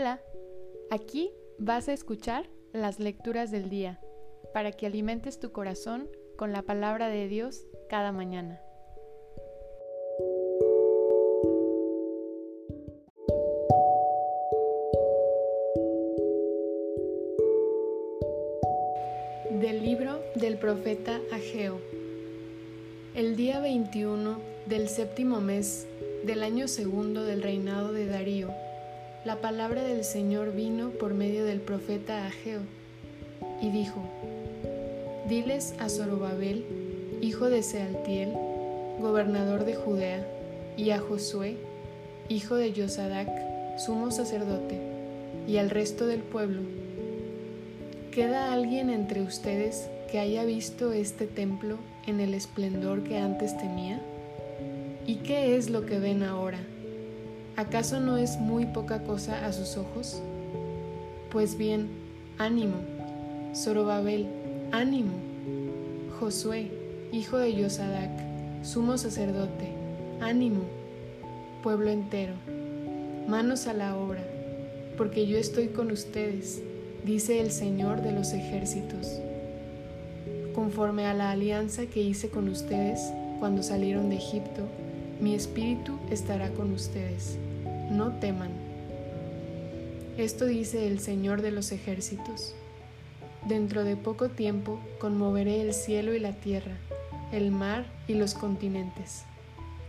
Hola, aquí vas a escuchar las lecturas del día para que alimentes tu corazón con la palabra de Dios cada mañana. Del libro del profeta Ageo. El día 21 del séptimo mes del año segundo del reinado de Darío la palabra del Señor vino por medio del profeta Ageo y dijo, Diles a Zorobabel, hijo de Sealtiel, gobernador de Judea, y a Josué, hijo de Yosadac, sumo sacerdote, y al resto del pueblo, ¿queda alguien entre ustedes que haya visto este templo en el esplendor que antes tenía? ¿Y qué es lo que ven ahora? ¿Acaso no es muy poca cosa a sus ojos? Pues bien, ánimo, Zorobabel, ánimo, Josué, hijo de Yosadac, sumo sacerdote, ánimo, pueblo entero, manos a la obra, porque yo estoy con ustedes, dice el Señor de los ejércitos. Conforme a la alianza que hice con ustedes cuando salieron de Egipto, mi espíritu estará con ustedes no teman. Esto dice el Señor de los ejércitos. Dentro de poco tiempo conmoveré el cielo y la tierra, el mar y los continentes.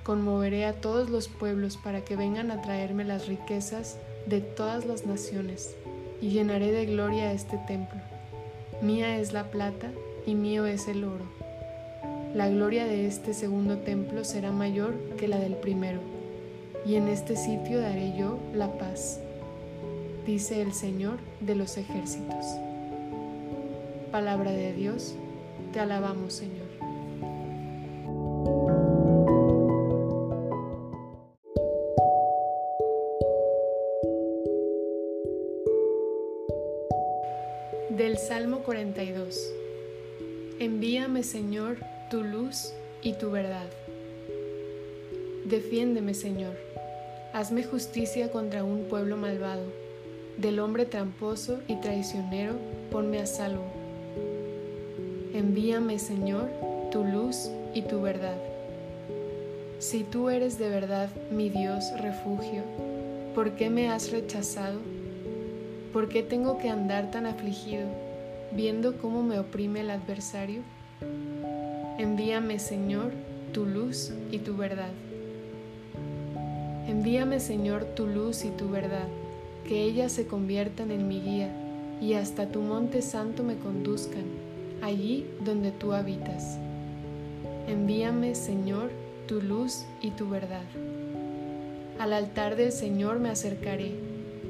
Conmoveré a todos los pueblos para que vengan a traerme las riquezas de todas las naciones, y llenaré de gloria este templo. Mía es la plata y mío es el oro. La gloria de este segundo templo será mayor que la del primero y en este sitio daré yo la paz, dice el Señor de los ejércitos. Palabra de Dios, te alabamos Señor. Del Salmo 42. Envíame Señor tu luz y tu verdad. Defiéndeme Señor Hazme justicia contra un pueblo malvado. Del hombre tramposo y traicionero, ponme a salvo. Envíame, Señor, tu luz y tu verdad. Si tú eres de verdad mi Dios refugio, ¿por qué me has rechazado? ¿Por qué tengo que andar tan afligido, viendo cómo me oprime el adversario? Envíame, Señor, tu luz y tu verdad. Envíame, Señor, tu luz y tu verdad, que ellas se conviertan en mi guía y hasta tu monte santo me conduzcan, allí donde tú habitas. Envíame, Señor, tu luz y tu verdad. Al altar del Señor me acercaré,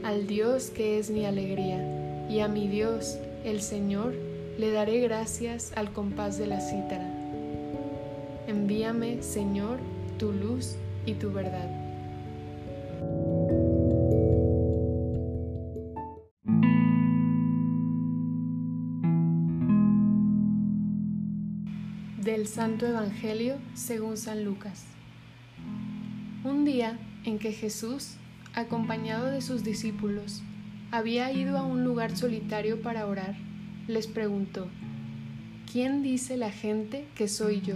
al Dios que es mi alegría, y a mi Dios, el Señor, le daré gracias al compás de la cítara. Envíame, Señor, tu luz y tu verdad. Del Santo Evangelio según San Lucas. Un día en que Jesús, acompañado de sus discípulos, había ido a un lugar solitario para orar, les preguntó, ¿quién dice la gente que soy yo?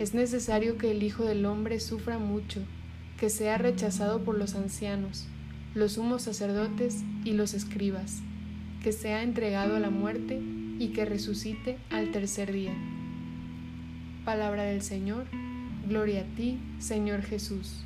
es necesario que el Hijo del Hombre sufra mucho, que sea rechazado por los ancianos, los sumos sacerdotes y los escribas, que sea entregado a la muerte y que resucite al tercer día. Palabra del Señor, gloria a ti, Señor Jesús.